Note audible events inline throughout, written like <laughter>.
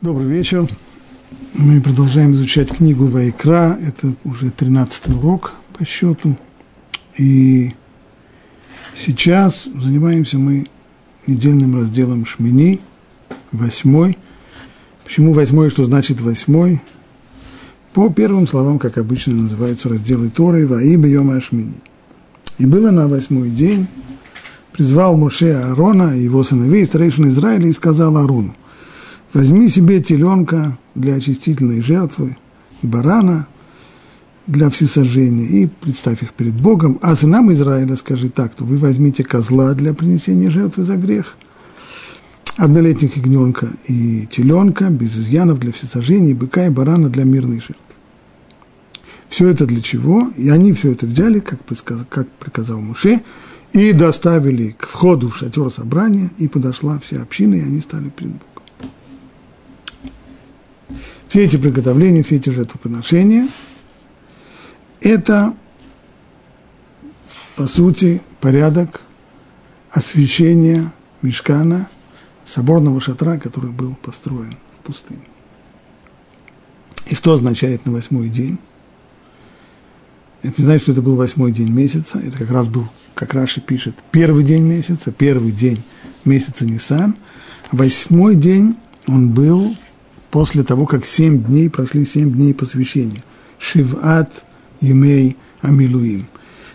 Добрый вечер. Мы продолжаем изучать книгу Вайкра. Это уже 13 урок по счету. И сейчас занимаемся мы недельным разделом Шмини, восьмой. Почему восьмой, что значит восьмой? По первым словам, как обычно называются разделы Торы, Ваиба Йома Шмини. И было на восьмой день, призвал Моше Аарона и его сыновей, старейшин Израиля, и сказал Аарону, возьми себе теленка для очистительной жертвы, барана для всесожжения, и представь их перед Богом, а сынам Израиля скажи так, то вы возьмите козла для принесения жертвы за грех, однолетних ягненка и теленка, без изъянов для всесожжения, быка и барана для мирной жертвы. Все это для чего? И они все это взяли, как, приказал, как приказал Муше, и доставили к входу в шатер собрания, и подошла вся община, и они стали перед Богом. Все эти приготовления, все эти жертвоприношения – это, по сути, порядок освящения мешкана, соборного шатра, который был построен в пустыне. И что означает на восьмой день? Это не значит, что это был восьмой день месяца, это как раз был, как Раши пишет, первый день месяца, первый день месяца Нисан. Восьмой день он был после того, как семь дней прошли семь дней посвящения. Шиват Юмей Амилуим.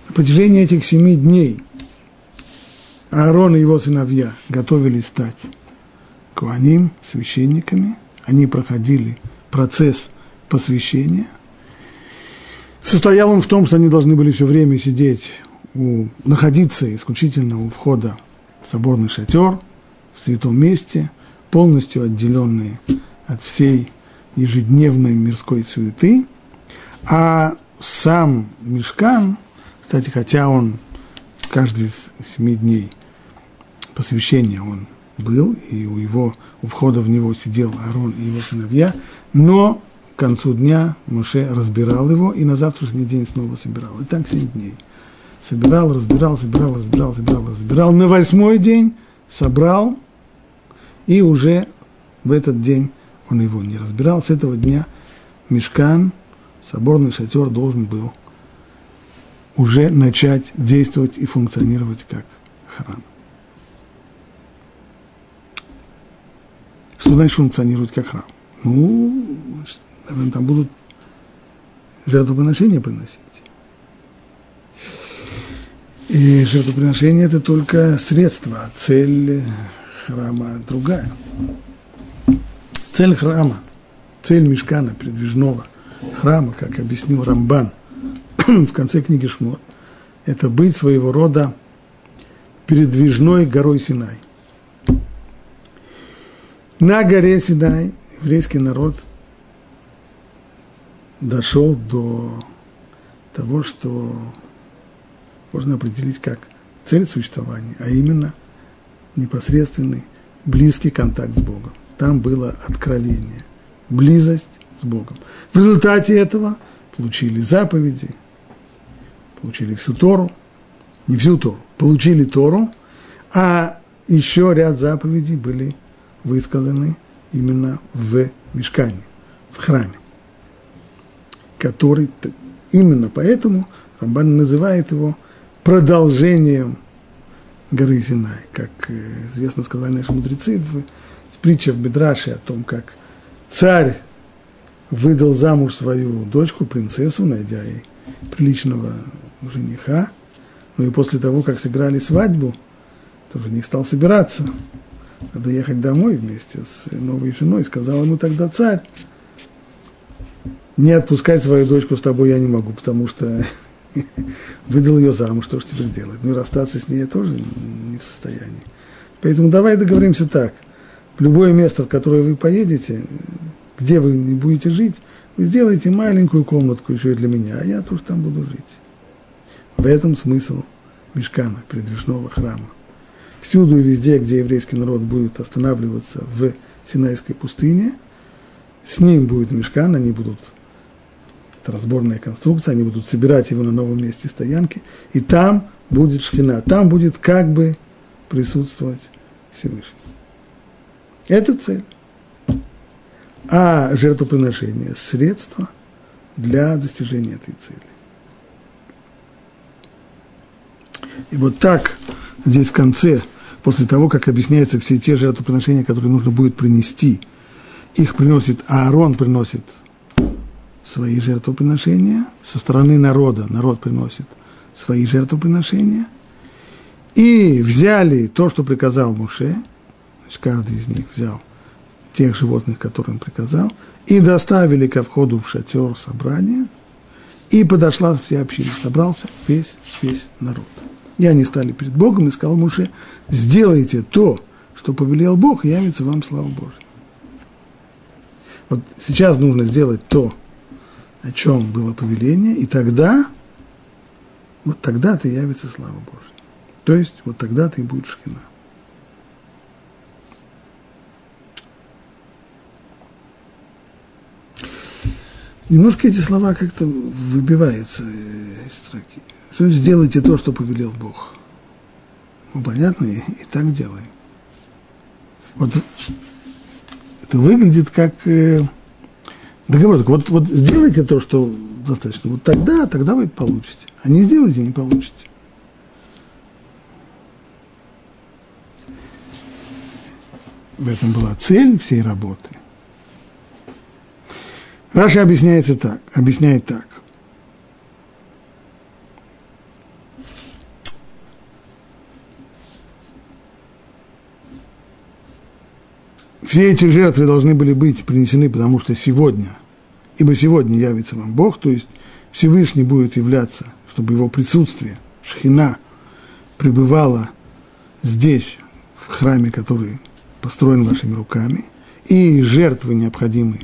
На протяжении этих семи дней Аарон и его сыновья готовились стать куаним, священниками. Они проходили процесс посвящения – Состоял он в том, что они должны были все время сидеть, у, находиться исключительно у входа в соборный шатер, в святом месте, полностью отделенные от всей ежедневной мирской суеты, а сам мешкан, кстати, хотя он каждый из семи дней посвящения он был, и у его, у входа в него сидел Арон и его сыновья, но к концу дня Моше разбирал его и на завтрашний день снова собирал. И так семь дней. Собирал, разбирал, собирал, разбирал, собирал, разбирал. На восьмой день собрал, и уже в этот день он его не разбирал. С этого дня мешкан, соборный шатер должен был уже начать действовать и функционировать как храм. Что значит функционировать как храм? Ну, значит, наверное, там будут жертвоприношения приносить. И жертвоприношение – это только средство, а цель храма другая. Цель храма, цель мешкана, передвижного храма, как объяснил Рамбан <clears throat> в конце книги Шмот, это быть своего рода передвижной горой Синай. На горе Синай еврейский народ дошел до того, что можно определить как цель существования, а именно непосредственный близкий контакт с Богом. Там было откровение, близость с Богом. В результате этого получили заповеди, получили всю Тору, не всю Тору, получили Тору, а еще ряд заповедей были высказаны именно в мешкане, в храме который именно поэтому Рамбан называет его продолжением горы Синай, как э, известно сказали наши мудрецы в, в притче в Бедраше о том, как царь выдал замуж свою дочку, принцессу, найдя ей приличного жениха, ну и после того, как сыграли свадьбу, то жених стал собираться, надо ехать домой вместе с новой женой, сказал ему тогда царь, не отпускать свою дочку с тобой я не могу, потому что <laughs> выдал ее замуж, что же теперь делать? Ну и расстаться с ней я тоже не в состоянии. Поэтому давай договоримся так. Любое место, в которое вы поедете, где вы не будете жить, вы сделаете маленькую комнатку еще и для меня, а я тоже там буду жить. В этом смысл мешкана, предвижного храма. Всюду и везде, где еврейский народ будет останавливаться в Синайской пустыне, с ним будет мешкан, они будут это разборная конструкция, они будут собирать его на новом месте стоянки, и там будет шхина, там будет как бы присутствовать Всевышний. Это цель. а жертвоприношение – средство для достижения этой цели. И вот так здесь в конце, после того, как объясняются все те жертвоприношения, которые нужно будет принести, их приносит, Аарон приносит свои жертвоприношения, со стороны народа народ приносит свои жертвоприношения, и взяли то, что приказал Муше, значит, каждый из них взял тех животных, которые он приказал, и доставили ко входу в шатер собрания, и подошла вся община, собрался весь, весь народ. И они стали перед Богом и сказал Муше, сделайте то, что повелел Бог, и явится вам слава Божия. Вот сейчас нужно сделать то, о чем было повеление, и тогда, вот тогда-то явится слава Божья. То есть, вот тогда-то и будет шхина. Немножко эти слова как-то выбиваются из строки. Что сделайте то, что повелел Бог. Ну, понятно, и, и так делаем. Вот это выглядит как э, договор. Вот, вот сделайте то, что достаточно. Вот тогда, тогда вы это получите. А не сделайте, не получите. В этом была цель всей работы. Раша объясняется так, объясняет так. Все эти жертвы должны были быть принесены, потому что сегодня, ибо сегодня явится вам Бог, то есть Всевышний будет являться, чтобы его присутствие, шхина, пребывало здесь, в храме, который построен вашими руками, и жертвы необходимы,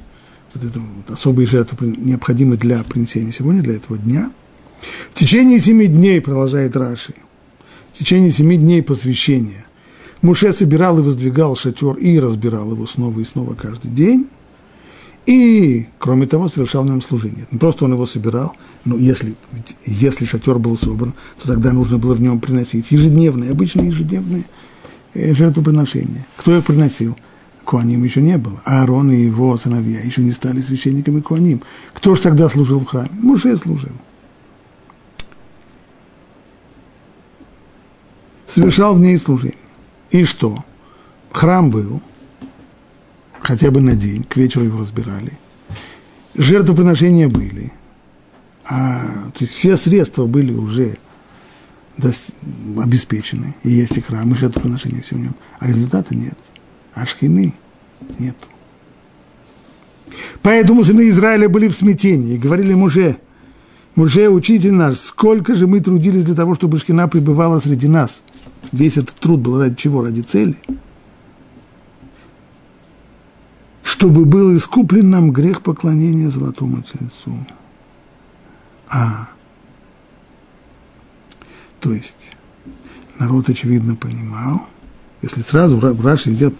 вот это вот особые жертвы необходимы для принесения сегодня, для этого дня. В течение семи дней, продолжает Раши, в течение семи дней посвящения Муше собирал и воздвигал шатер и разбирал его снова и снова каждый день. И, кроме того, совершал в нем служение. Не просто он его собирал, но если, если шатер был собран, то тогда нужно было в нем приносить ежедневные, обычные ежедневные э, жертвоприношения. Кто их приносил? Куаним еще не было. Аарон и его сыновья еще не стали священниками Куаним. Кто же тогда служил в храме? Муше служил. Совершал в ней служение. И что? Храм был, хотя бы на день, к вечеру его разбирали. Жертвоприношения были. А, то есть все средства были уже обеспечены. И есть и храм, и жертвоприношения, все в нем. А результата нет. А шхины нет. Поэтому сыны Израиля были в смятении и говорили Муже, Муже, учитель наш, сколько же мы трудились для того, чтобы шхина пребывала среди нас – Весь этот труд был ради чего? Ради цели. Чтобы был искуплен нам грех поклонения золотому тельцу. А, то есть народ, очевидно, понимал, если сразу Раши идет,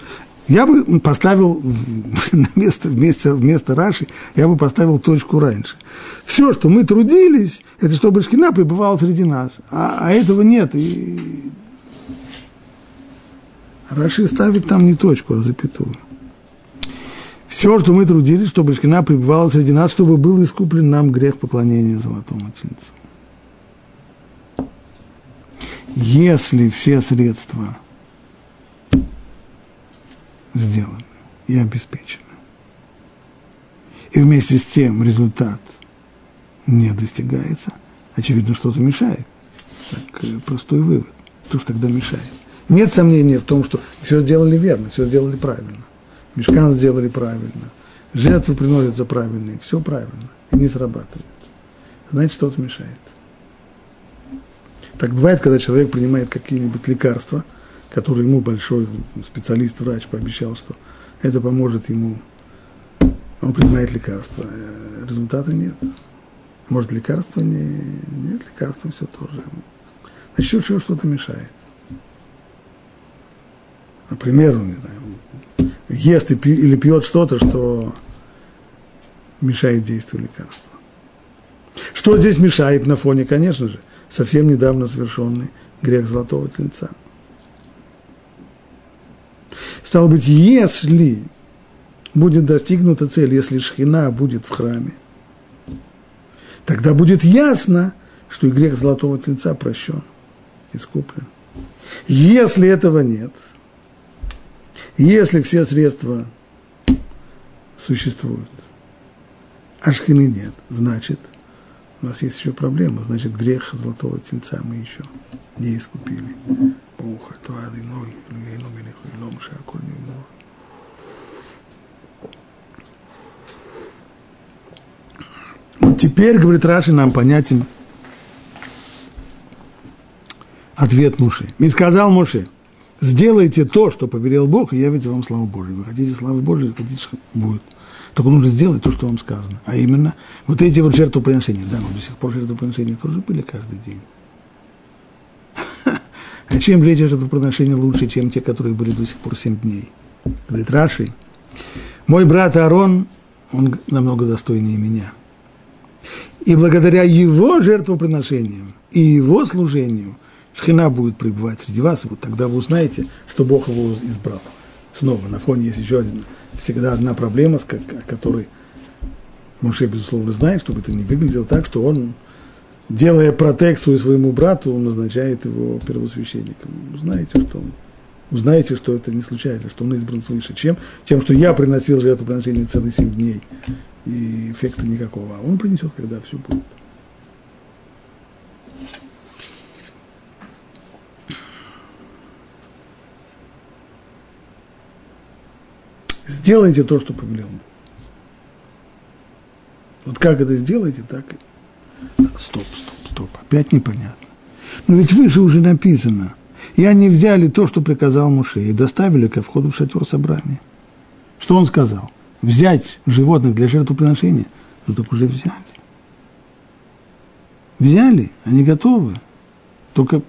я бы поставил <laughs> на место, вместо, вместо Раши, я бы поставил точку раньше. Все, что мы трудились, это чтобы Шкина пребывала среди нас. А, а этого нет. И Раши ставит там не точку, а запятую. Все, что мы трудились, чтобы Шкина пребывала среди нас, чтобы был искуплен нам грех поклонения золотому тельцу. Если все средства сделаны и обеспечены, и вместе с тем результат не достигается, очевидно, что-то мешает. Так, э, простой вывод. Что ж тогда мешает? Нет сомнения в том, что все сделали верно, все сделали правильно. Мешкан сделали правильно. Жертвы приносятся правильные, все правильно. И не срабатывает. Значит, что-то мешает. Так бывает, когда человек принимает какие-нибудь лекарства, которые ему большой специалист, врач пообещал, что это поможет ему. Он принимает лекарства, а результата нет. Может, лекарства не... Нет, лекарства все тоже. Значит, что-то мешает например, не знаю, ест или пьет что-то, что мешает действию лекарства. Что здесь мешает на фоне, конечно же, совсем недавно совершенный грех золотого тельца. Стало быть, если будет достигнута цель, если шхина будет в храме, тогда будет ясно, что и грех золотого тельца прощен, искуплен. Если этого нет, если все средства существуют, а шхины нет, значит, у нас есть еще проблема, значит, грех золотого тельца мы еще не искупили. Вот теперь, говорит Раши, нам понятен ответ Муши. И сказал Муше, сделайте то, что повелел Бог, и явится вам слава Божия. Вы хотите славы Божией, хотите, что будет. Только нужно сделать то, что вам сказано. А именно, вот эти вот жертвоприношения. Да, но до сих пор жертвоприношения тоже были каждый день. <laughs> А чем эти жертвоприношения лучше, чем те, которые были до сих пор семь дней? Говорит Раши, мой брат Аарон, он намного достойнее меня. И благодаря его жертвоприношениям и его служению Шхина будет пребывать среди вас, и вот тогда вы узнаете, что Бог его избрал. Снова на фоне есть еще один, всегда одна проблема, с которой Муше, безусловно, знает, чтобы это не выглядело так, что он, делая протекцию своему брату, он назначает его первосвященником. Узнаете, что он узнаете, что это не случайно, что он избран свыше, чем тем, что я приносил жертвоприношение целые семь дней, и эффекта никакого. А он принесет, когда все будет. Сделайте то, что повелел Бог. Вот как это сделаете, так и... Стоп, стоп, стоп, опять непонятно. Но ведь выше уже написано. И они взяли то, что приказал Муше, и доставили ко входу в шатер собрания. Что он сказал? Взять животных для жертвоприношения? Ну так уже взяли. Взяли, они готовы. Только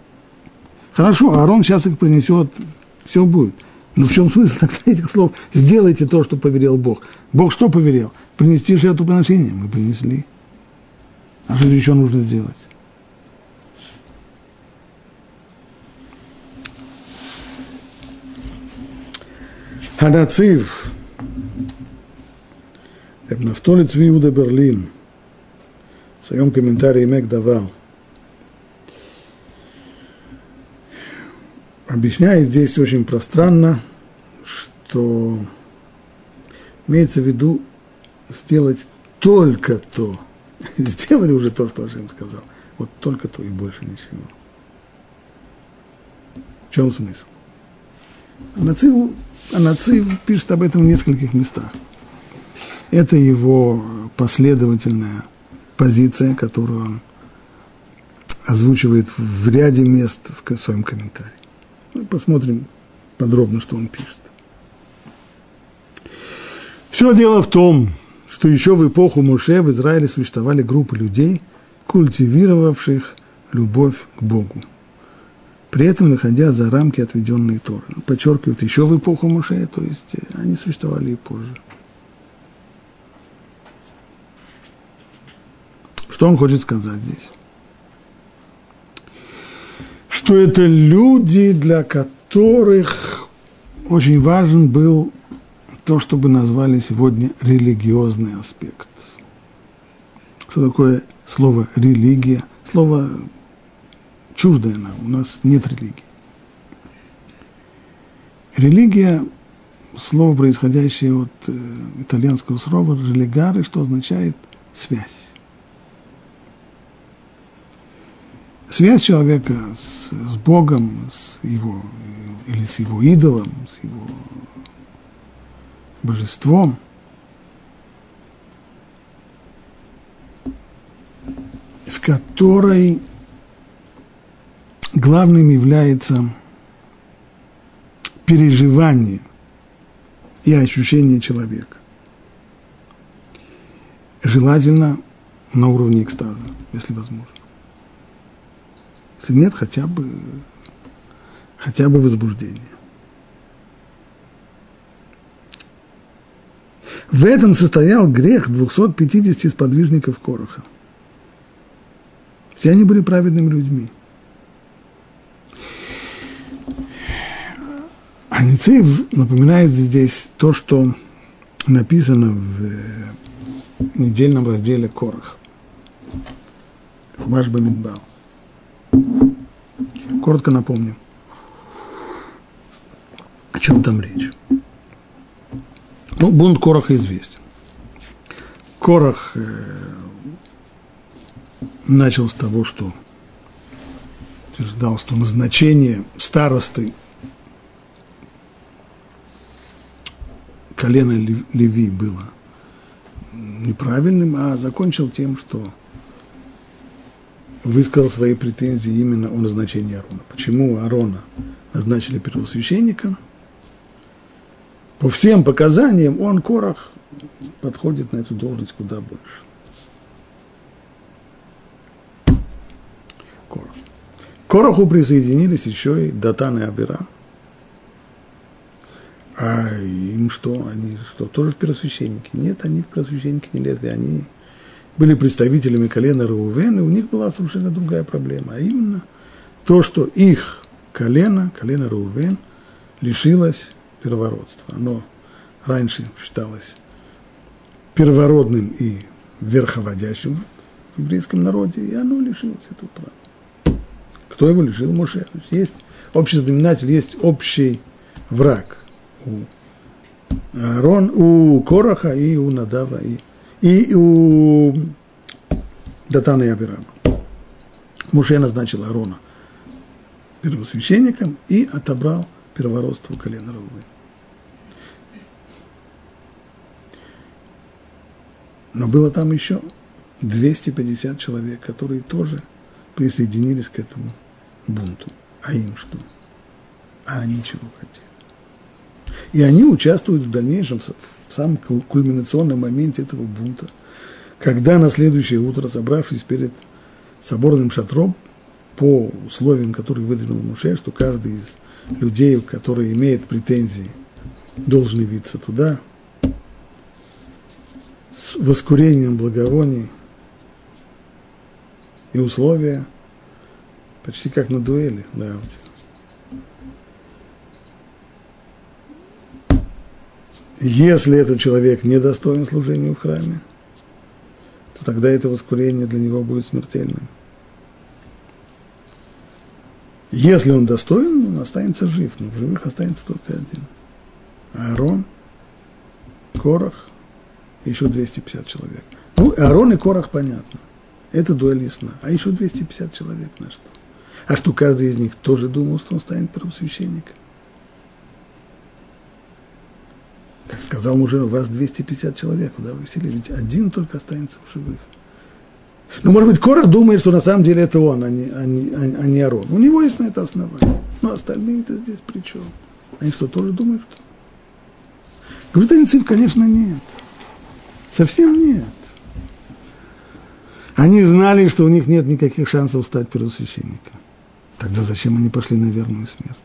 хорошо, Аарон сейчас их принесет, все будет. Но в чем смысл тогда этих слов? Сделайте то, что повелел Бог. Бог что повелел? Принести жертвоприношение. Мы принесли. А что еще нужно сделать? Ханацив. Рабнафтолец Виуда Берлин. В своем комментарии Мек давал. Объясняет здесь очень пространно, что имеется в виду сделать только то. <laughs> Сделали уже то, что Ашем сказал. Вот только то и больше ничего. В чем смысл? Анацив, Анацив пишет об этом в нескольких местах. Это его последовательная позиция, которую он озвучивает в ряде мест в своем комментарии. Ну, посмотрим подробно, что он пишет. Все дело в том, что еще в эпоху Муше в Израиле существовали группы людей, культивировавших любовь к Богу, при этом выходя за рамки, отведенные Торы. Подчеркивает, еще в эпоху Муше, то есть э, они существовали и позже. Что он хочет сказать здесь? Что это люди, для которых очень важен был то, что бы назвали сегодня религиозный аспект. Что такое слово религия? Слово чуждое нам, у нас нет религии. Религия – слово, происходящее от э, итальянского слова «религаре», что означает «связь». Связь человека с, с Богом, с его, или с его идолом, с его божеством, в которой главным является переживание и ощущение человека. Желательно на уровне экстаза, если возможно. Нет, хотя бы, хотя бы возбуждение. В этом состоял грех 250 сподвижников Короха. Все они были праведными людьми. Аницеев напоминает здесь то, что написано в э, недельном разделе Корах. Хумаш Бамидбал. Коротко напомню, о чем там речь. Ну, бунт Короха известен. Корах э, начал с того, что утверждал, что назначение старосты колена Леви было неправильным, а закончил тем, что высказал свои претензии именно о назначении Арона. Почему Арона назначили первосвященником? По всем показаниям он, Корах, подходит на эту должность куда больше. Корах. Кораху присоединились еще и Датан и Абира. А им что? Они что, тоже в первосвященники? Нет, они в первосвященники не лезли. Они были представителями колена Раувен, и у них была совершенно другая проблема. А именно то, что их колено, колено Раувен, лишилось первородства. Оно раньше считалось первородным и верховодящим в еврейском народе, и оно лишилось этого права. Кто его лишил? Моше. Есть общий знаменатель, есть общий враг у Аарон, у Короха и у Надава, и, и у Датана и Абирама. Муше назначил Аарона первосвященником и отобрал первородство у колена Рувы. Но было там еще 250 человек, которые тоже присоединились к этому бунту. А им что? А они чего хотели? И они участвуют в дальнейшем, в самом кульминационном моменте этого бунта, когда на следующее утро, собравшись перед соборным шатром, по условиям, которые выдвинул Муше, что каждый из людей, которые имеют претензии, должен явиться туда, с воскурением благовоний и условия, почти как на дуэли, да, Если этот человек не достоин служения в храме, то тогда это воскурение для него будет смертельным. Если он достоин, он останется жив, но в живых останется только один. Аарон, Корах, еще 250 человек. Ну, Аарон и Корах понятно. Это дуэль ясна. А еще 250 человек на что? А что каждый из них тоже думал, что он станет первосвященником? Как сказал мужу, у вас 250 человек, куда вы вселились? Один только останется в живых. Ну, может быть, Корах думает, что на самом деле это он, а не, а не, а не Арон. У него есть на это основание. Но остальные-то здесь при чем? Они что, тоже думают, что? Говорит, Анцив, конечно, нет. Совсем нет. Они знали, что у них нет никаких шансов стать первосвященником. Тогда зачем они пошли на верную смерть?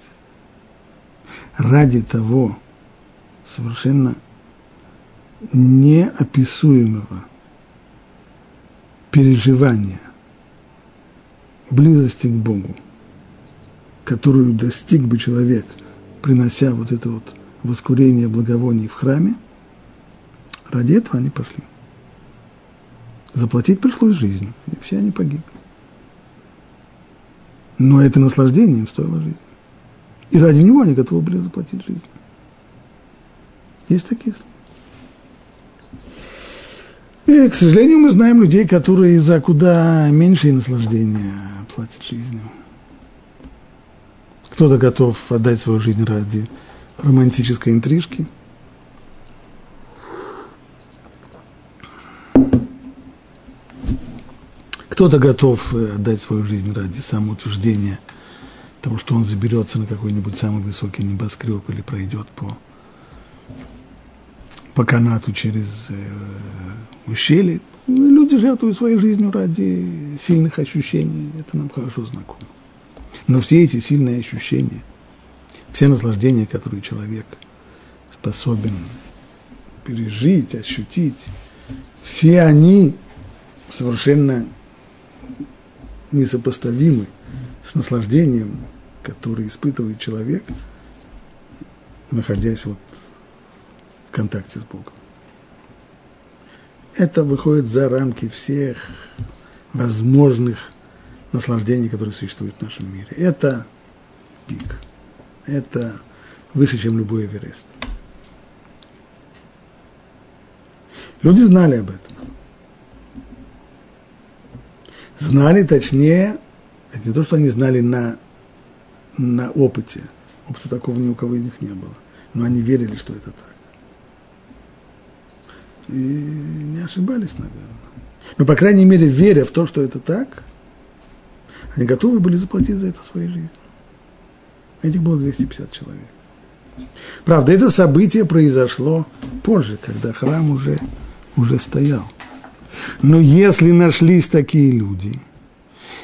Ради того, совершенно неописуемого переживания близости к Богу, которую достиг бы человек, принося вот это вот воскурение благовоний в храме, ради этого они пошли. Заплатить пришлось жизнью, и все они погибли. Но это наслаждение им стоило жизни. И ради него они готовы были заплатить жизнь. Есть таких. И, к сожалению, мы знаем людей, которые за куда меньшее наслаждения платят жизнью. Кто-то готов отдать свою жизнь ради романтической интрижки. Кто-то готов э, отдать свою жизнь ради самоутверждения того, что он заберется на какой-нибудь самый высокий небоскреб или пройдет по по канату через э, ущелье. Ну, люди жертвуют своей жизнью ради сильных ощущений, это нам хорошо знакомо. Но все эти сильные ощущения, все наслаждения, которые человек способен пережить, ощутить, все они совершенно несопоставимы с наслаждением, которое испытывает человек, находясь вот контакте с Богом. это выходит за рамки всех возможных наслаждений, которые существуют в нашем мире. Это пик. Это выше, чем любой Эверест. Люди знали об этом. Знали, точнее, это не то, что они знали на, на опыте. Опыта такого ни у кого из них не было. Но они верили, что это так. И не ошибались, наверное. Но, по крайней мере, веря в то, что это так, они готовы были заплатить за это своей жизнью. Этих было 250 человек. Правда, это событие произошло позже, когда храм уже, уже стоял. Но если нашлись такие люди,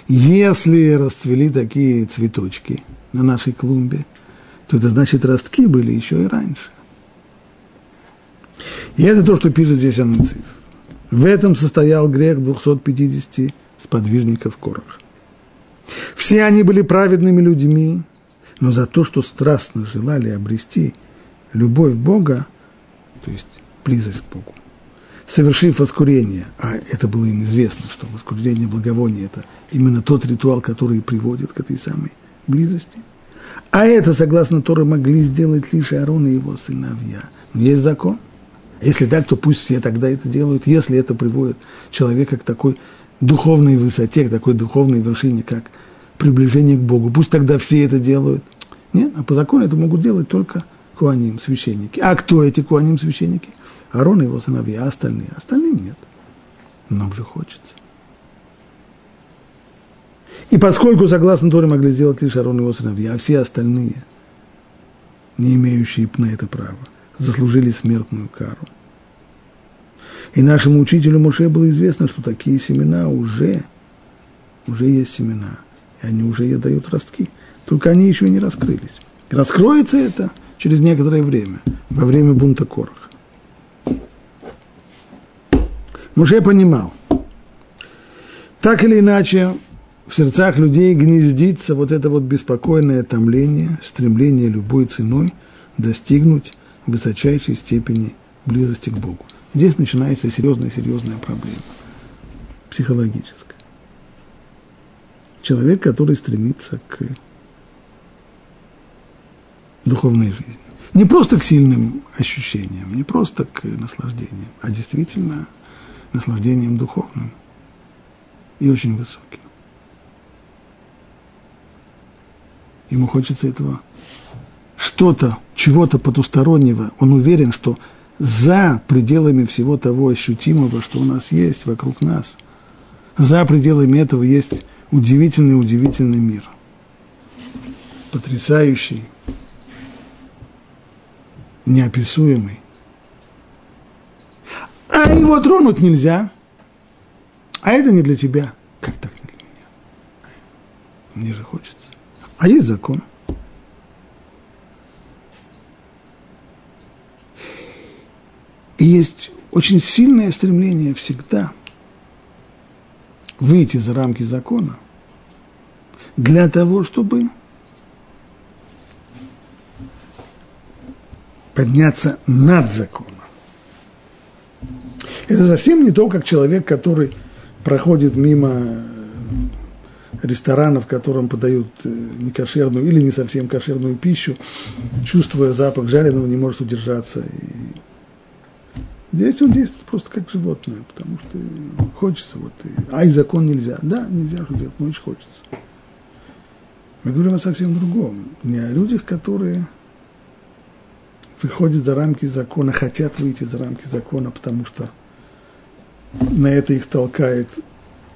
если расцвели такие цветочки на нашей клумбе, то это значит, ростки были еще и раньше. И это то, что пишет здесь Анциф. В этом состоял грех 250 сподвижников Короха. Все они были праведными людьми, но за то, что страстно желали обрести любовь Бога, то есть близость к Богу, совершив воскурение, а это было им известно, что воскурение благовония – это именно тот ритуал, который приводит к этой самой близости. А это, согласно Торы, могли сделать лишь Аарон и его сыновья. Но есть закон. Если так, то пусть все тогда это делают, если это приводит человека к такой духовной высоте, к такой духовной вершине, как приближение к Богу. Пусть тогда все это делают. Нет, а по закону это могут делать только куаним, священники. А кто эти куаним, священники? Арон и его сыновья, а остальные? Остальным нет. Нам же хочется. И поскольку, согласно Торе, могли сделать лишь Арон и его сыновья, а все остальные, не имеющие на это права, заслужили смертную кару. И нашему учителю Муше было известно, что такие семена уже, уже есть семена, и они уже дают ростки, только они еще не раскрылись. Раскроется это через некоторое время, во время бунта Короха. Муше понимал, так или иначе, в сердцах людей гнездится вот это вот беспокойное томление, стремление любой ценой достигнуть высочайшей степени близости к Богу. Здесь начинается серьезная-серьезная проблема, психологическая. Человек, который стремится к духовной жизни. Не просто к сильным ощущениям, не просто к наслаждениям, а действительно наслаждением духовным и очень высоким. Ему хочется этого что-то, чего-то потустороннего. Он уверен, что за пределами всего того ощутимого, что у нас есть вокруг нас, за пределами этого есть удивительный-удивительный мир. Потрясающий, неописуемый. А его тронуть нельзя. А это не для тебя. Как так не для меня? Мне же хочется. А есть закон. И есть очень сильное стремление всегда выйти за рамки закона для того, чтобы подняться над законом. Это совсем не то, как человек, который проходит мимо ресторанов, в котором подают э, некошерную или не совсем кошерную пищу, чувствуя запах жареного, не может удержаться. И здесь он действует просто как животное, потому что хочется, вот, и, а и закон нельзя. Да, нельзя что делать, но очень хочется. Мы говорим о совсем другом, не о людях, которые выходят за рамки закона, хотят выйти за рамки закона, потому что на это их толкает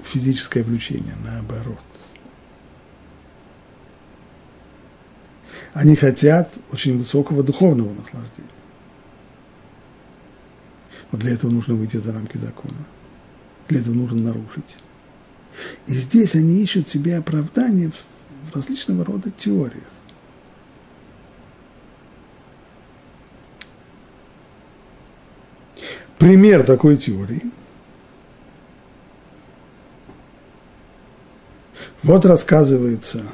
физическое влечение, наоборот. Они хотят очень высокого духовного наслаждения. Но для этого нужно выйти за рамки закона. Для этого нужно нарушить. И здесь они ищут себе оправдание в различного рода теориях. Пример такой теории. Вот рассказывается –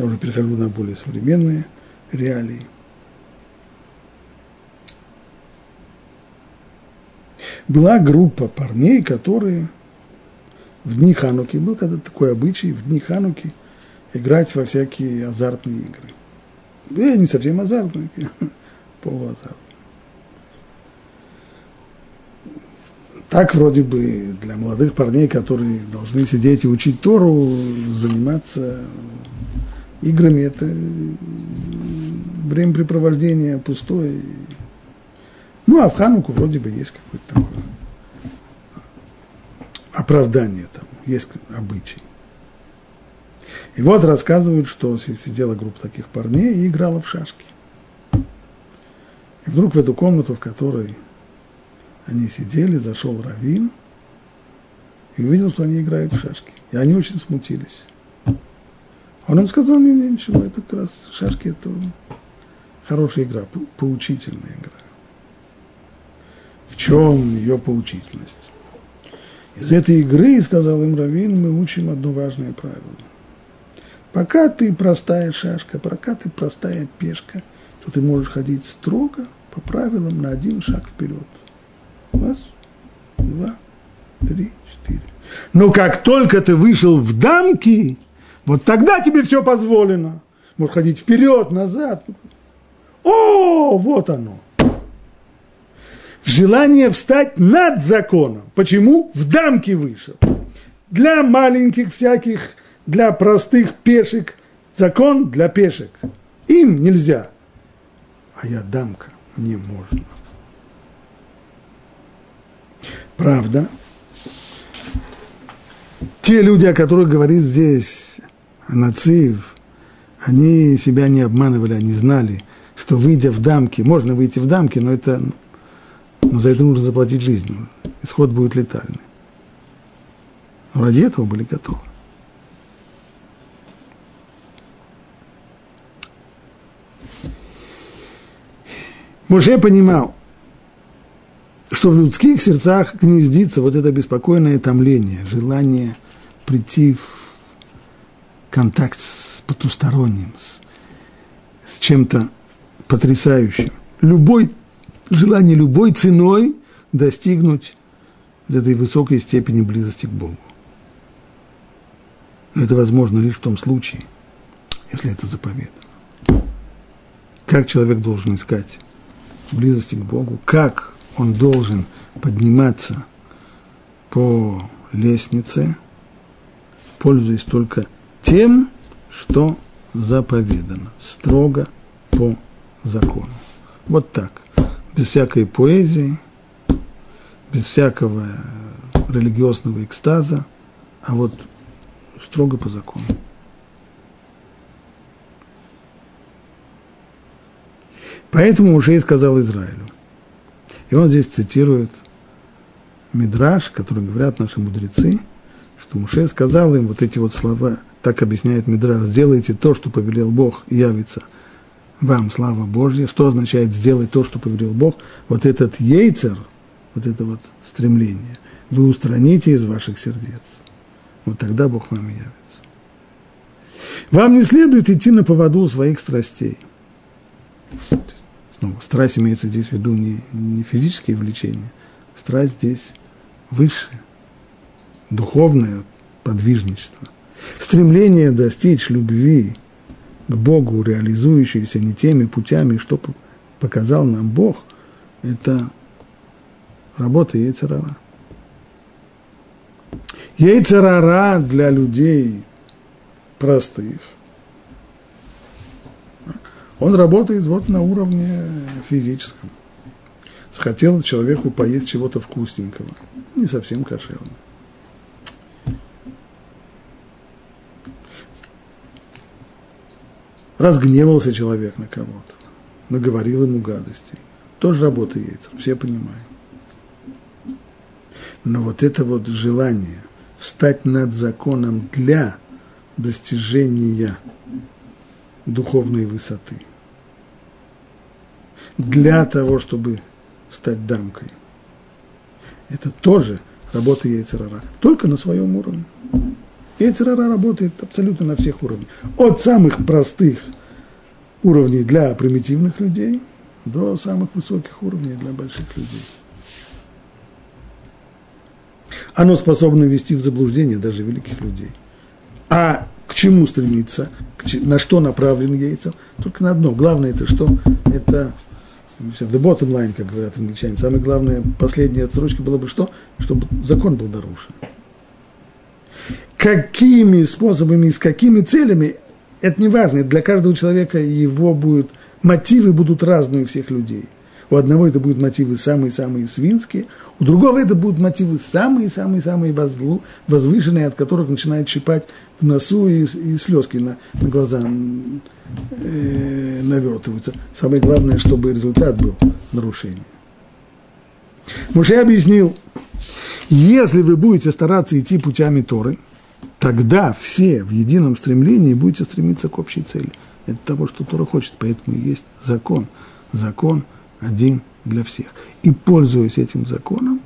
я уже перехожу на более современные реалии. Была группа парней, которые в дни Хануки, был когда-то такой обычай, в дни Хануки играть во всякие азартные игры. Да, не совсем азартные, <laughs> полуазартные. Так вроде бы для молодых парней, которые должны сидеть и учить Тору, заниматься играми, это времяпрепровождение пустое. Ну, а в Хануку вроде бы есть какое-то такое оправдание там, есть обычай. И вот рассказывают, что сидела группа таких парней и играла в шашки. И вдруг в эту комнату, в которой они сидели, зашел Равин и увидел, что они играют в шашки. И они очень смутились. Он им сказал, мне ничего, это как раз шашки, это хорошая игра, поучительная игра. В чем ее поучительность? Из этой игры, сказал им Равин, мы учим одно важное правило. Пока ты простая шашка, пока ты простая пешка, то ты можешь ходить строго по правилам на один шаг вперед. Раз, два, три, четыре. Но как только ты вышел в дамки, вот тогда тебе все позволено. Можешь ходить вперед, назад. О, вот оно. Желание встать над законом. Почему? В дамки вышел. Для маленьких всяких, для простых пешек закон для пешек. Им нельзя. А я дамка, мне можно. Правда, те люди, о которых говорит здесь Нацив, они себя не обманывали, они знали, что выйдя в дамки, можно выйти в дамки, но это, но за это нужно заплатить жизнью. Исход будет летальный. Но ради этого были готовы. Моше понимал, что в людских сердцах гнездится вот это беспокойное томление, желание прийти в контакт с потусторонним, с, с чем-то потрясающим. Любой, желание любой ценой достигнуть этой высокой степени близости к Богу. Но это возможно лишь в том случае, если это заповедано. Как человек должен искать близости к Богу, как он должен подниматься по лестнице, пользуясь только тем, что заповедано, строго по закону. Вот так, без всякой поэзии, без всякого религиозного экстаза, а вот строго по закону. Поэтому и сказал Израилю. И он здесь цитирует Мидраш, который говорят наши мудрецы, что Муше сказал им вот эти вот слова, так объясняет Мидраш, сделайте то, что повелел Бог, явится вам слава Божья. Что означает сделать то, что повелел Бог? Вот этот ейцер, вот это вот стремление, вы устраните из ваших сердец. Вот тогда Бог вам явится. Вам не следует идти на поводу своих страстей ну, страсть имеется здесь в виду не, не физические влечения, страсть здесь выше, духовное подвижничество. Стремление достичь любви к Богу, реализующееся не теми путями, что показал нам Бог, это работа Ейцерара. Ейцерара для людей простых – он работает вот на уровне физическом. Схотел человеку поесть чего-то вкусненького, не совсем кошерного. Разгневался человек на кого-то, наговорил ему гадостей. Тоже работа яйца, все понимают. Но вот это вот желание встать над законом для достижения духовной высоты – для того, чтобы стать дамкой. Это тоже работа яйцерара, только на своем уровне. Яйцерара работает абсолютно на всех уровнях. От самых простых уровней для примитивных людей до самых высоких уровней для больших людей. оно способно ввести в заблуждение даже великих людей. А к чему стремиться, на что направлен яйцо? Только на одно. Главное это что? Это the bottom line, как говорят англичане. Самое главное, последняя отсрочка была бы что? Чтобы закон был нарушен. Какими способами и с какими целями, это не важно. Для каждого человека его будут, мотивы будут разные у всех людей – у одного это будут мотивы самые-самые свинские, у другого это будут мотивы самые-самые-самые возвышенные, от которых начинает щипать в носу и, и слезки на, на глаза э, навертываются. Самое главное, чтобы результат был нарушение. Муше объяснил, если вы будете стараться идти путями Торы, тогда все в едином стремлении будете стремиться к общей цели. Это того, что Тора хочет, поэтому и есть закон. Закон – один для всех. И пользуясь этим законом,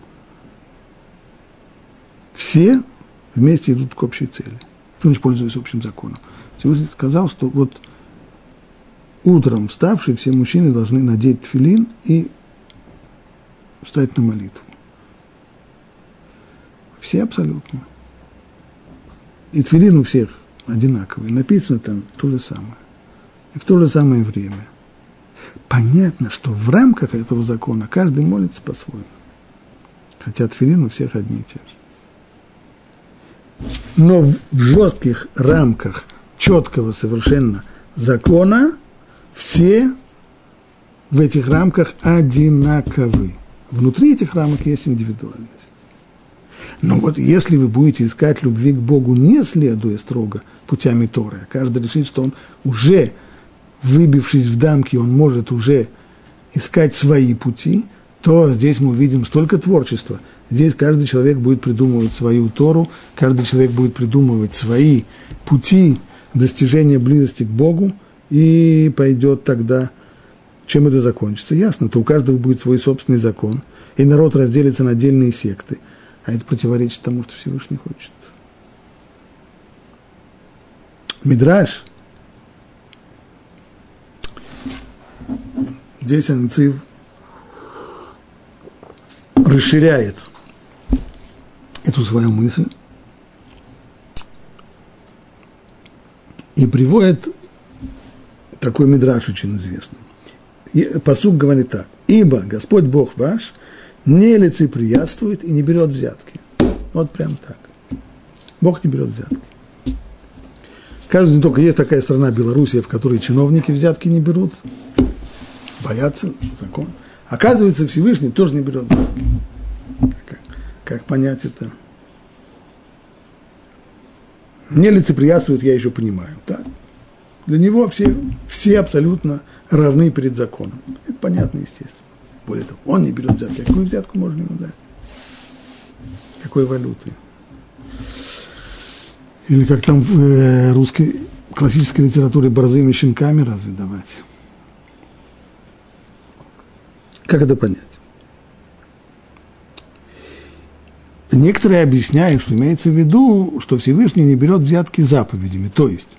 все вместе идут к общей цели. Что значит пользуясь общим законом? Всевышний сказал, что вот утром вставшие все мужчины должны надеть тфилин и встать на молитву. Все абсолютно. И тфилин у всех одинаковый. Написано там то же самое. И в то же самое время понятно, что в рамках этого закона каждый молится по-своему. Хотя тфилин у всех одни и те же. Но в жестких рамках четкого совершенно закона все в этих рамках одинаковы. Внутри этих рамок есть индивидуальность. Но вот если вы будете искать любви к Богу, не следуя строго путями Торы, а каждый решит, что он уже выбившись в дамки, он может уже искать свои пути, то здесь мы увидим столько творчества. Здесь каждый человек будет придумывать свою Тору, каждый человек будет придумывать свои пути достижения близости к Богу, и пойдет тогда, чем это закончится. Ясно, то у каждого будет свой собственный закон, и народ разделится на отдельные секты, а это противоречит тому, что Всевышний хочет. Мидраш – Здесь Анцив расширяет эту свою мысль и приводит такой мидраж очень известный. Посук говорит так. «Ибо Господь Бог ваш не лицеприятствует и не берет взятки». Вот прям так. Бог не берет взятки. Кажется, не только есть такая страна Белоруссия, в которой чиновники взятки не берут, боятся закон. Оказывается, Всевышний тоже не берет Как, как понять это? Не лицеприятствует, я еще понимаю. Так? Для него все, все абсолютно равны перед законом. Это понятно, естественно. Более того, он не берет взятки. Какую взятку можно ему дать? Какой валюты? Или как там в э, русской классической литературе борзыми щенками разве давать? Как это понять? Некоторые объясняют, что имеется в виду, что Всевышний не берет взятки заповедями. То есть,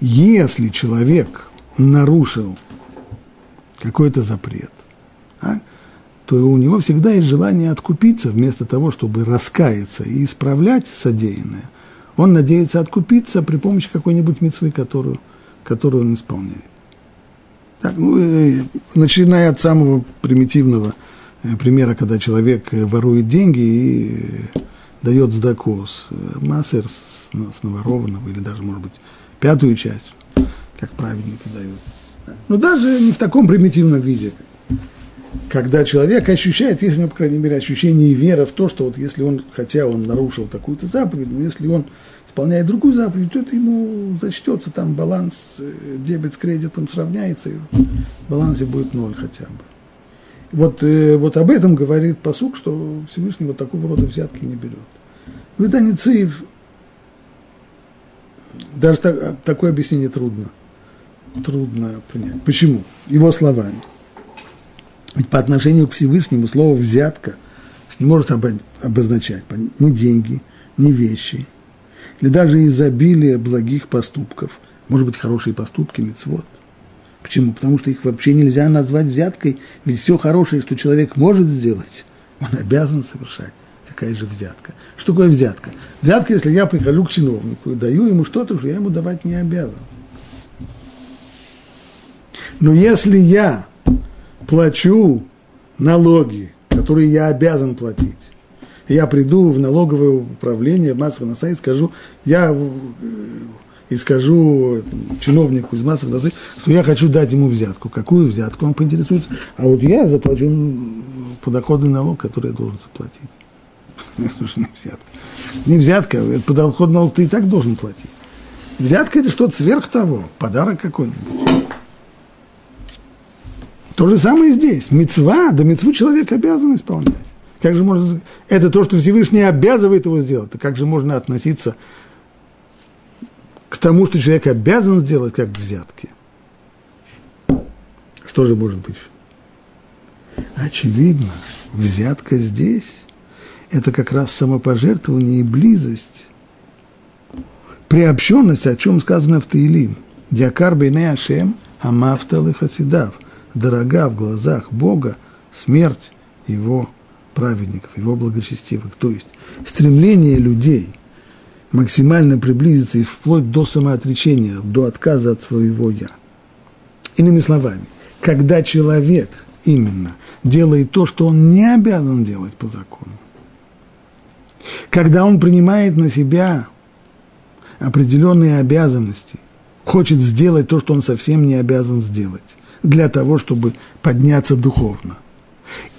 если человек нарушил какой-то запрет, а, то у него всегда есть желание откупиться, вместо того, чтобы раскаяться и исправлять содеянное. Он надеется откупиться при помощи какой-нибудь мецвы, которую, которую он исполняет. Так, ну, э, начиная от самого примитивного э, примера, когда человек э, ворует деньги и дает сдаку массер, с, с наворованного, или даже, может быть, пятую часть, как праведники дают. Но даже не в таком примитивном виде, когда человек ощущает, есть у него, по крайней мере, ощущение и вера в то, что вот если он, хотя он нарушил такую-то заповедь, но если он исполняет другую заповедь, то это ему зачтется, там баланс, э, дебет с кредитом сравняется, и в балансе будет ноль хотя бы. Вот, э, вот об этом говорит посук, что Всевышний вот такого рода взятки не берет. В Итане даже так, такое объяснение трудно, трудно принять. Почему? Его словами. Ведь по отношению к Всевышнему слово «взятка» не может обозначать ни деньги, ни вещи, или даже изобилие благих поступков, может быть, хорошие поступки, мецвод. Почему? Потому что их вообще нельзя назвать взяткой, ведь все хорошее, что человек может сделать, он обязан совершать, какая же взятка. Что такое взятка? Взятка, если я прихожу к чиновнику и даю ему что-то, что я ему давать не обязан. Но если я плачу налоги, которые я обязан платить, я приду в налоговое управление, в Мацах на сайт, скажу, я э, и скажу чиновнику из на сайт, что я хочу дать ему взятку. Какую взятку? Он поинтересуется. А вот я заплачу подоходный налог, который я должен заплатить. <laughs> Не взятка. Не взятка, это подоходный налог ты и так должен платить. Взятка – это что-то сверх того, подарок какой-нибудь. То же самое здесь. Мецва, да мецву человек обязан исполнять. Как же можно... Это то, что Всевышний обязывает его сделать. Как же можно относиться к тому, что человек обязан сделать, как к взятке? Что же может быть? Очевидно, взятка здесь – это как раз самопожертвование и близость, приобщенность, о чем сказано в Таилим. Дякар бейне Ашем, амафтал и хасидав дорога в глазах Бога смерть его праведников, его благочестивых. То есть стремление людей максимально приблизиться и вплоть до самоотречения, до отказа от своего «я». Иными словами, когда человек именно делает то, что он не обязан делать по закону, когда он принимает на себя определенные обязанности, хочет сделать то, что он совсем не обязан сделать, для того, чтобы подняться духовно.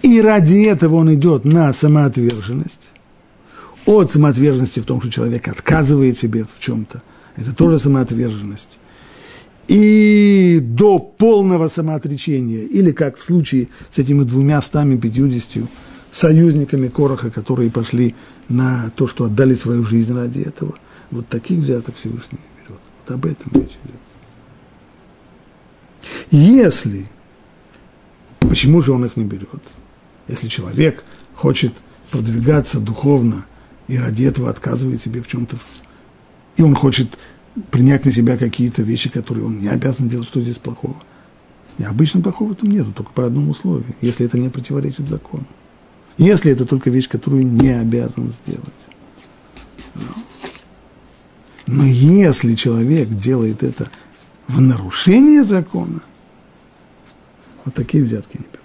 И ради этого он идет на самоотверженность. От самоотверженности в том, что человек отказывает себе в чем-то, это тоже самоотверженность. И до полного самоотречения, или как в случае с этими двумя стами пятьюдесятью союзниками Короха, которые пошли на то, что отдали свою жизнь ради этого, вот таких взяток Всевышний берет. Вот об этом речь идет. Если, почему же он их не берет? Если человек хочет продвигаться духовно и ради этого отказывает себе в чем-то, и он хочет принять на себя какие-то вещи, которые он не обязан делать, что здесь плохого. И обычно плохого там нету, только по одному условию, если это не противоречит закону. Если это только вещь, которую не обязан сделать. Но если человек делает это в нарушение закона – вот такие взятки не берутся.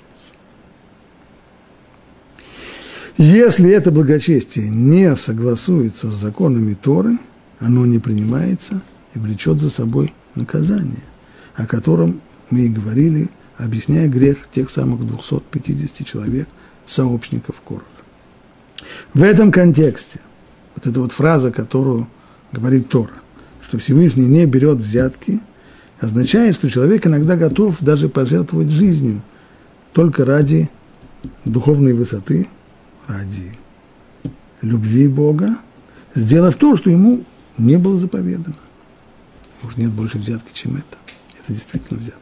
Если это благочестие не согласуется с законами Торы, оно не принимается и влечет за собой наказание, о котором мы и говорили, объясняя грех тех самых 250 человек, сообщников Короха. В этом контексте, вот эта вот фраза, которую говорит Тора, что Всевышний не берет взятки – означает, что человек иногда готов даже пожертвовать жизнью только ради духовной высоты, ради любви Бога, сделав то, что ему не было заповедано. Уж нет больше взятки, чем это. Это действительно взятка.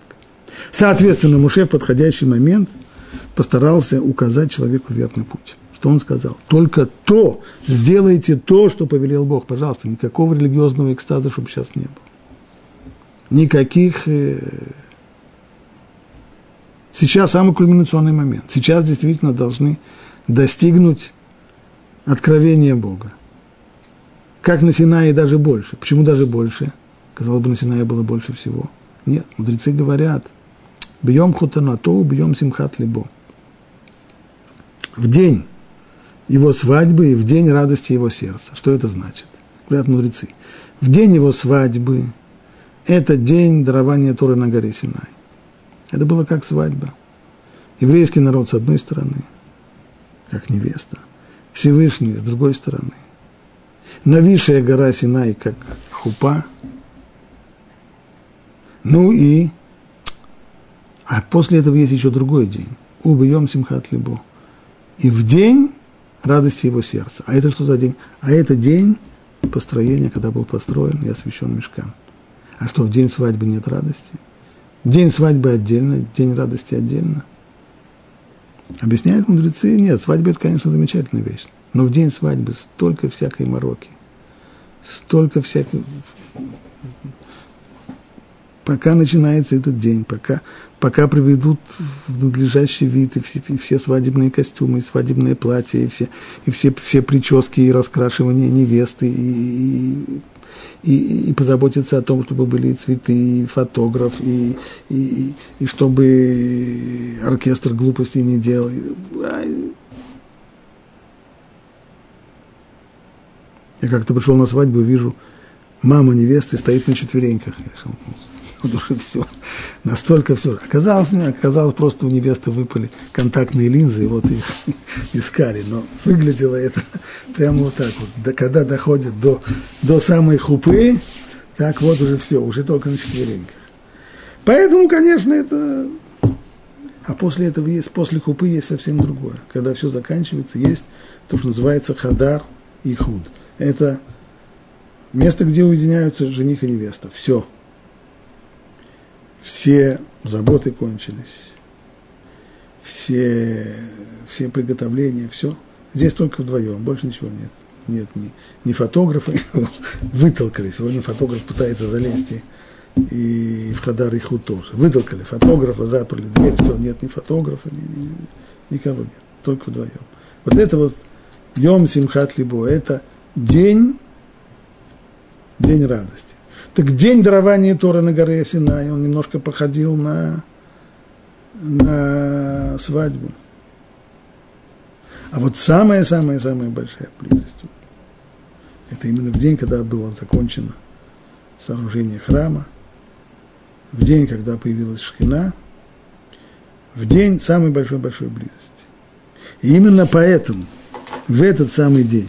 Соответственно, Муше в подходящий момент постарался указать человеку верный путь. Что он сказал? Только то, сделайте то, что повелел Бог. Пожалуйста, никакого религиозного экстаза, чтобы сейчас не было никаких... Э, сейчас самый кульминационный момент. Сейчас действительно должны достигнуть откровения Бога. Как на Синае даже больше. Почему даже больше? Казалось бы, на Синае было больше всего. Нет, мудрецы говорят, бьем хутанато, бьем симхат либо. В день его свадьбы и в день радости его сердца. Что это значит? Говорят мудрецы. В день его свадьбы это день дарования Торы на горе Синай. Это было как свадьба. Еврейский народ с одной стороны, как невеста, Всевышний с другой стороны. Нависшая гора Синай, как хупа. Ну и, а после этого есть еще другой день. Убьем Симхат Либо. И в день радости его сердца. А это что за день? А это день построения, когда был построен и освящен мешкам. А что, в день свадьбы нет радости? День свадьбы отдельно, день радости отдельно. Объясняют мудрецы, нет, свадьба – это, конечно, замечательная вещь. Но в день свадьбы столько всякой мороки, столько всякой... Пока начинается этот день, пока, пока приведут в надлежащий вид и все, и все свадебные костюмы, и свадебные платья, и все, и все, все прически, и раскрашивание невесты, и, и, и позаботиться о том, чтобы были цветы, и фотограф, и, и, и чтобы оркестр глупостей не делал. Я как-то пришел на свадьбу и вижу, мама невесты стоит на четвереньках. Я уже все, настолько все. Оказалось, оказалось, просто у невесты выпали контактные линзы, и вот их <laughs> искали. Но выглядело это прямо вот так вот. Да, когда доходит до, до самой хупы, так вот уже все, уже только на четвереньках. Поэтому, конечно, это... А после этого есть, после хупы есть совсем другое. Когда все заканчивается, есть то, что называется хадар и худ. Это место, где уединяются жених и невеста. Все – все заботы кончились, все, все приготовления, все. Здесь только вдвоем, больше ничего нет. Нет, ни, ни фотографы <laughs> вытолкали. Сегодня фотограф пытается залезть и, и в Хадар и Худ тоже. Вытолкали фотографа, заперли дверь, все, нет ни фотографа, ни, ни, никого нет, только вдвоем. Вот это вот Йом Симхат Либо, это день, день радости. Так день дарования Тора на горе Синай, он немножко походил на, на свадьбу. А вот самая-самая-самая большая близость – это именно в день, когда было закончено сооружение храма, в день, когда появилась шхина, в день самой большой-большой близости. И именно поэтому в этот самый день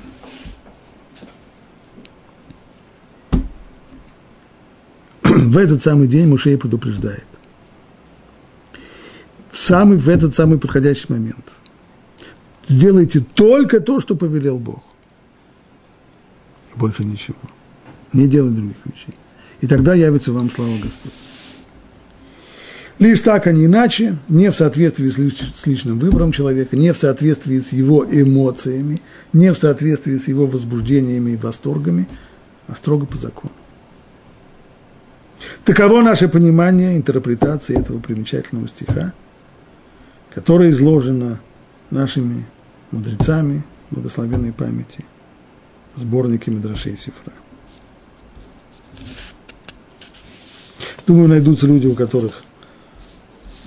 в этот самый день Мушей предупреждает. В, самый, в этот самый подходящий момент. Сделайте только то, что повелел Бог. И больше ничего. Не делай других вещей. И тогда явится вам слава Господь. Лишь так, а не иначе, не в соответствии с личным выбором человека, не в соответствии с его эмоциями, не в соответствии с его возбуждениями и восторгами, а строго по закону. Таково наше понимание интерпретации этого примечательного стиха, которое изложено нашими мудрецами благословенной памяти, сборники Медрашей Сифра. Думаю, найдутся люди, у которых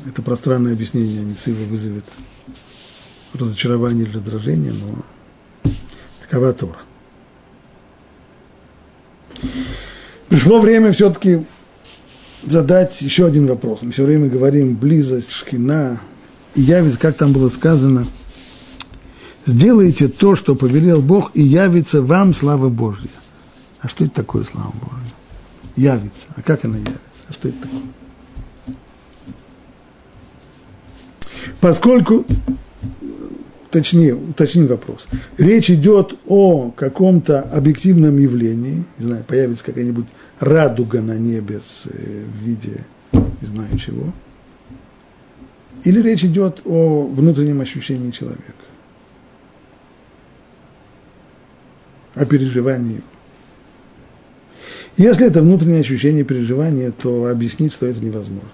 это пространное объяснение не сильно вызовет разочарование или раздражение, но такова Тора. Пришло время все-таки задать еще один вопрос. Мы все время говорим близость, шкина, и явится, как там было сказано, сделайте то, что повелел Бог, и явится вам слава Божья. А что это такое слава Божья? Явится. А как она явится? А что это такое? Поскольку, точнее, уточним вопрос, речь идет о каком-то объективном явлении, не знаю, появится какая-нибудь радуга на небе с, э, в виде не знаю чего. Или речь идет о внутреннем ощущении человека, о переживании. Если это внутреннее ощущение переживания, то объяснить, что это невозможно.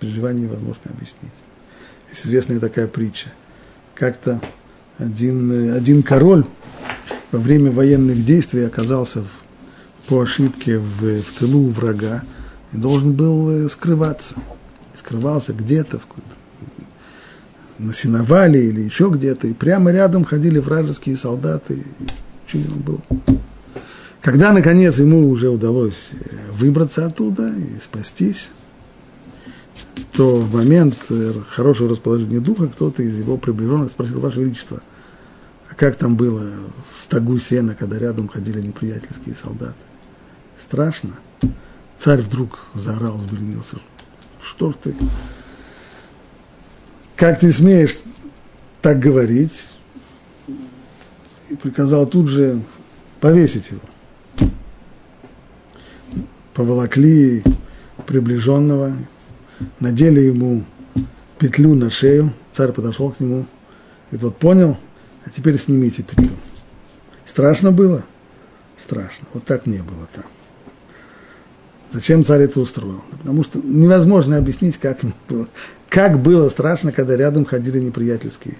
Переживание невозможно объяснить. Есть известная такая притча. Как-то один, один король во время военных действий оказался в по ошибке в, в тылу врага и должен был э, скрываться. скрывался где-то, в на сеновале или еще где-то, и прямо рядом ходили вражеские солдаты, чуть он был. Когда, наконец, ему уже удалось э, выбраться оттуда и спастись, то в момент э, хорошего расположения духа кто-то из его приближенных спросил, Ваше Величество, а как там было в стогу сена, когда рядом ходили неприятельские солдаты? Страшно. Царь вдруг заорал, взбеленился. Что ж ты? Как ты смеешь так говорить? И приказал тут же повесить его. Поволокли приближенного, надели ему петлю на шею. Царь подошел к нему. Говорит, вот понял, а теперь снимите петлю. Страшно было? Страшно. Вот так не было там Зачем царь это устроил? Потому что невозможно объяснить, как было, как было страшно, когда рядом ходили неприятельские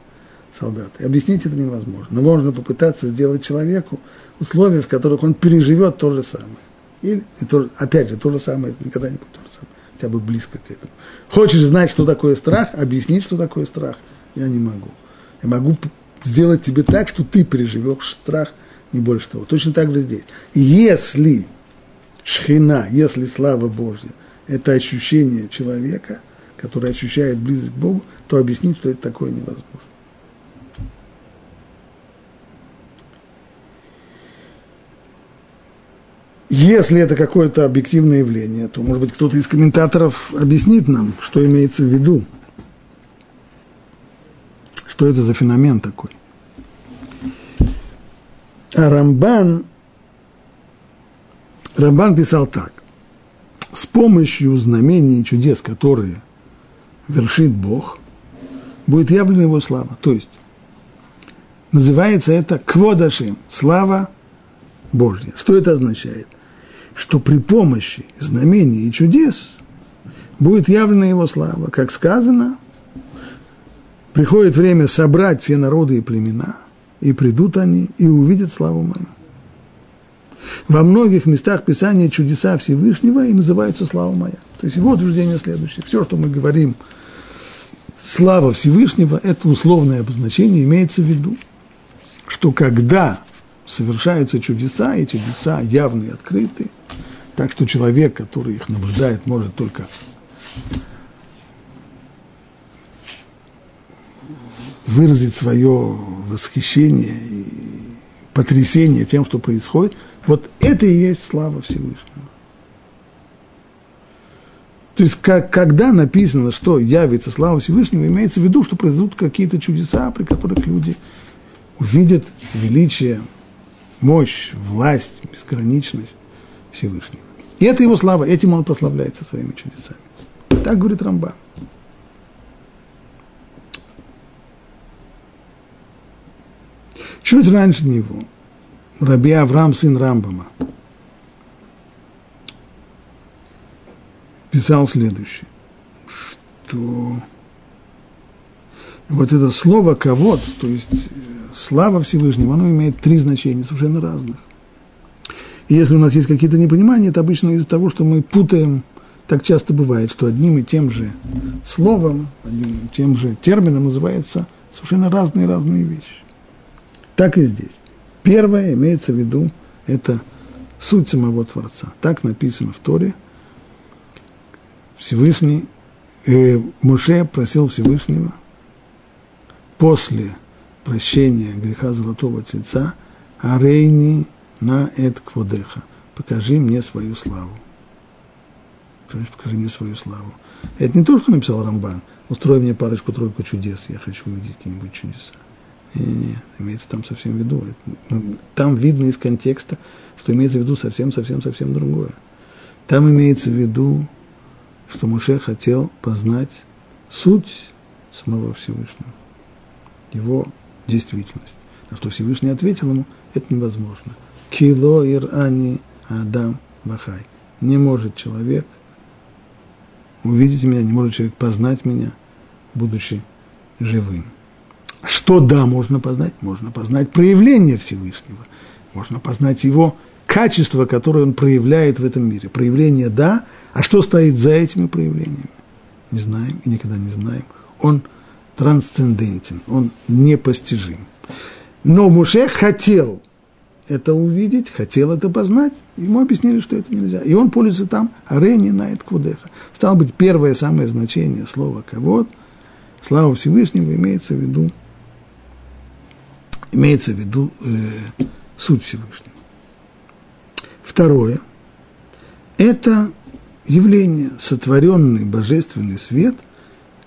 солдаты. Объяснить это невозможно. Но можно попытаться сделать человеку условия, в которых он переживет то же самое. Или, и то, опять же, то же самое, это никогда не будет то же самое, хотя бы близко к этому. Хочешь знать, что такое страх, объяснить, что такое страх, я не могу. Я могу сделать тебе так, что ты переживешь страх, не больше того. Точно так же здесь. Если шхина, если слава Божья, это ощущение человека, который ощущает близость к Богу, то объяснить, что это такое невозможно. Если это какое-то объективное явление, то, может быть, кто-то из комментаторов объяснит нам, что имеется в виду. Что это за феномен такой? А Рамбан, Рамбан писал так. С помощью знамений и чудес, которые вершит Бог, будет явлена его слава. То есть, называется это кводашим, слава Божья. Что это означает? Что при помощи знамений и чудес будет явлена его слава. Как сказано, приходит время собрать все народы и племена, и придут они, и увидят славу мою. Во многих местах Писания чудеса Всевышнего и называются слава моя. То есть его утверждение следующее. Все, что мы говорим, слава Всевышнего, это условное обозначение, имеется в виду, что когда совершаются чудеса, и чудеса явные открытые, так что человек, который их наблюдает, может только выразить свое восхищение и потрясение тем, что происходит, вот это и есть слава Всевышнего. То есть, как, когда написано, что явится слава Всевышнего, имеется в виду, что произойдут какие-то чудеса, при которых люди увидят величие мощь, власть, безграничность Всевышнего. И это его слава, этим он прославляется своими чудесами. Так говорит Рамба. Чуть раньше него Раби Авраам, сын Рамбама, писал следующее, что вот это слово «ковод», то есть слава Всевышнего, оно имеет три значения, совершенно разных. И если у нас есть какие-то непонимания, это обычно из-за того, что мы путаем, так часто бывает, что одним и тем же словом, одним и тем же термином называются совершенно разные-разные вещи. Так и здесь. Первое имеется в виду, это суть самого Творца. Так написано в Торе. Всевышний, э, Муше просил Всевышнего после прощения греха золотого тельца, арейни на эт кводеха. Покажи мне свою славу. Покажи мне свою славу. Это не то, что написал Рамбан. Устрой мне парочку-тройку чудес, я хочу увидеть какие-нибудь чудеса. Не-не-не, имеется там совсем в виду. Ну, там видно из контекста, что имеется в виду совсем-совсем-совсем другое. Там имеется в виду, что Муше хотел познать суть самого Всевышнего, его действительность. На что Всевышний ответил ему, это невозможно. Кило ир ани адам бахай. Не может человек увидеть меня, не может человек познать меня, будучи живым. Что да, можно познать? Можно познать проявление Всевышнего. Можно познать его качество, которое он проявляет в этом мире. Проявление да, а что стоит за этими проявлениями? Не знаем и никогда не знаем. Он – трансцендентен, он непостижим. Но Муше хотел это увидеть, хотел это познать, ему объяснили, что это нельзя. И он пользуется там арени на квудеха. Стало быть, первое самое значение слова «ковод», слава Всевышнего имеется в виду, имеется в виду э, суть Всевышнего. Второе – это явление, сотворенный божественный свет –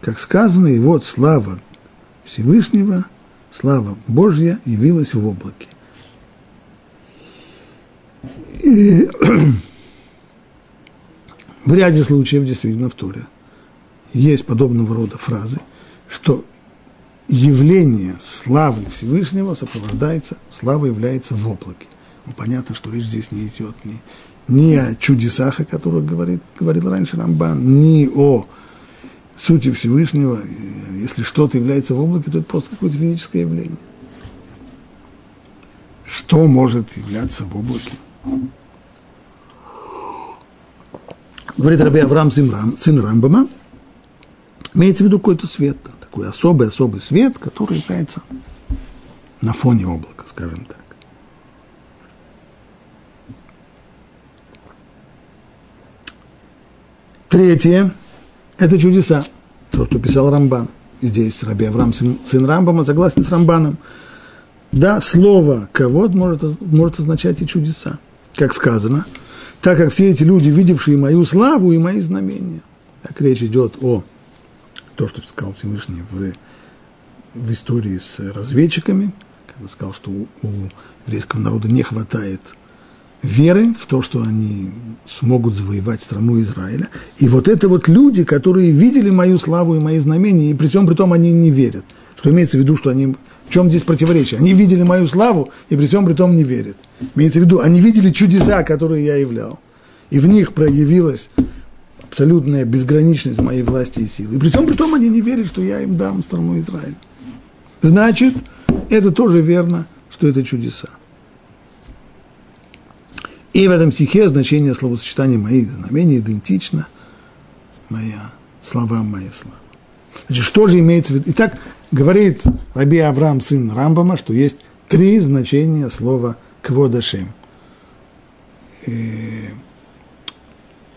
как сказано, и вот слава Всевышнего, слава Божья явилась в облаке. И в ряде случаев действительно в Торе есть подобного рода фразы, что явление славы Всевышнего сопровождается, слава является в облаке. Ну, понятно, что речь здесь не идет ни, ни о чудесах, о которых говорит, говорил раньше Рамбан, ни о сути Всевышнего. Если что-то является в облаке, то это просто какое-то физическое явление. Что может являться в облаке? Говорит Раби Авраам, сын, Рам, сын Рамбама, имеется в виду какой-то свет, такой особый-особый свет, который является на фоне облака, скажем так. Третье – это чудеса, то, что писал Рамбан. Здесь Раби Авраам, сын, сын Рамбама, согласен с Рамбаном. Да, слово «ковод» может, может означать и чудеса, как сказано, так как все эти люди, видевшие мою славу и мои знамения. Так речь идет о то, что сказал Всевышний в, в истории с разведчиками, когда сказал, что у, у еврейского народа не хватает – веры в то, что они смогут завоевать страну Израиля. И вот это вот люди, которые видели мою славу и мои знамения, и при всем при том они не верят. Что имеется в виду, что они... В чем здесь противоречие? Они видели мою славу, и при всем при том не верят. Имеется в виду, они видели чудеса, которые я являл. И в них проявилась абсолютная безграничность моей власти и силы. И при всем при том они не верят, что я им дам страну Израиля. Значит, это тоже верно, что это чудеса. И в этом стихе значение словосочетания «мои знамения» идентично «моя слова, моя слава». Значит, что же имеется в виду? Итак, говорит Раби Авраам, сын Рамбама, что есть три значения слова «кводашем».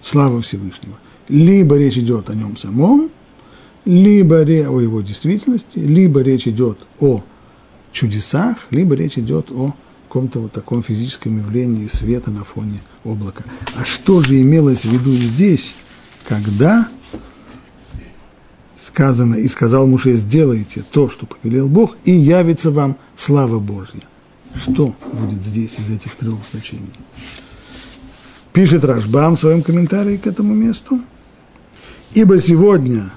Слава Всевышнего. Либо речь идет о нем самом, либо о его действительности, либо речь идет о чудесах, либо речь идет о каком-то вот таком физическом явлении света на фоне облака. А что же имелось в виду здесь, когда сказано, и сказал Муше, сделайте то, что повелел Бог, и явится вам слава Божья. Что будет здесь из этих трех значений? Пишет Рашбам в своем комментарии к этому месту. Ибо сегодня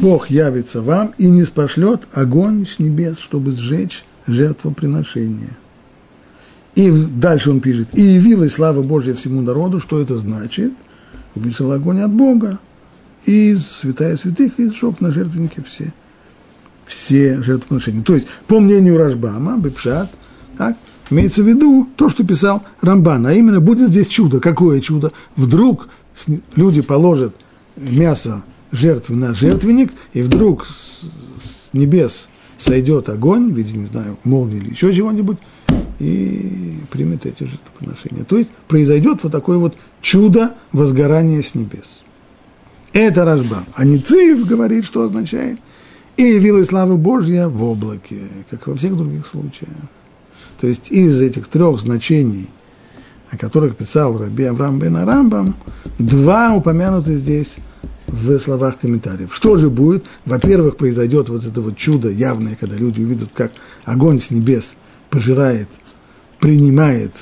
Бог явится вам и не спошлет огонь с небес, чтобы сжечь жертвоприношение. И дальше он пишет, и явилась слава Божья всему народу, что это значит? Вышел огонь от Бога, и святая святых, и сжег на жертвеннике все, все жертвоприношения. То есть, по мнению Рашбама, Бепшат, так, имеется в виду то, что писал Рамбан, а именно будет здесь чудо. Какое чудо? Вдруг люди положат мясо жертвы на жертвенник, и вдруг с небес сойдет огонь в виде, не знаю, молнии или еще чего-нибудь, и примет эти жертвоприношения. То есть произойдет вот такое вот чудо возгорания с небес. Это Рожба. А Ницив говорит, что означает «и явилась слава Божья в облаке», как во всех других случаях. То есть из этих трех значений, о которых писал Раби Авраам бен Арамбам, два упомянуты здесь в словах комментариев. Что же будет? Во-первых, произойдет вот это вот чудо явное, когда люди увидят, как огонь с небес пожирает принимает,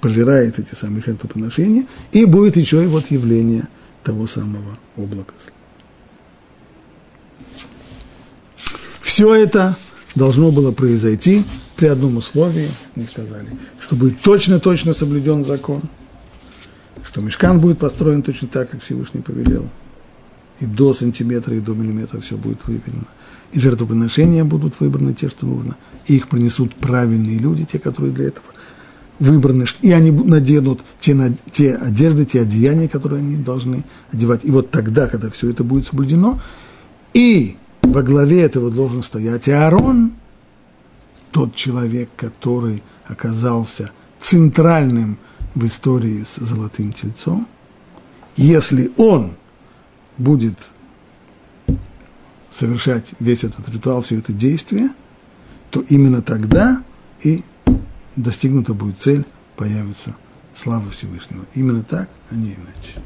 пожирает эти самые жертвоприношения, и будет еще и вот явление того самого облака. Все это должно было произойти при одном условии, мы сказали, что будет точно-точно соблюден закон, что мешкан будет построен точно так, как Всевышний повелел, и до сантиметра, и до миллиметра все будет выверено и жертвоприношения будут выбраны те, что нужно, и их принесут правильные люди, те, которые для этого выбраны, и они наденут те, те одежды, те одеяния, которые они должны одевать. И вот тогда, когда все это будет соблюдено, и во главе этого должен стоять Аарон, тот человек, который оказался центральным в истории с золотым тельцом, если он будет совершать весь этот ритуал, все это действие, то именно тогда и достигнута будет цель, появится слава Всевышнего. Именно так, а не иначе.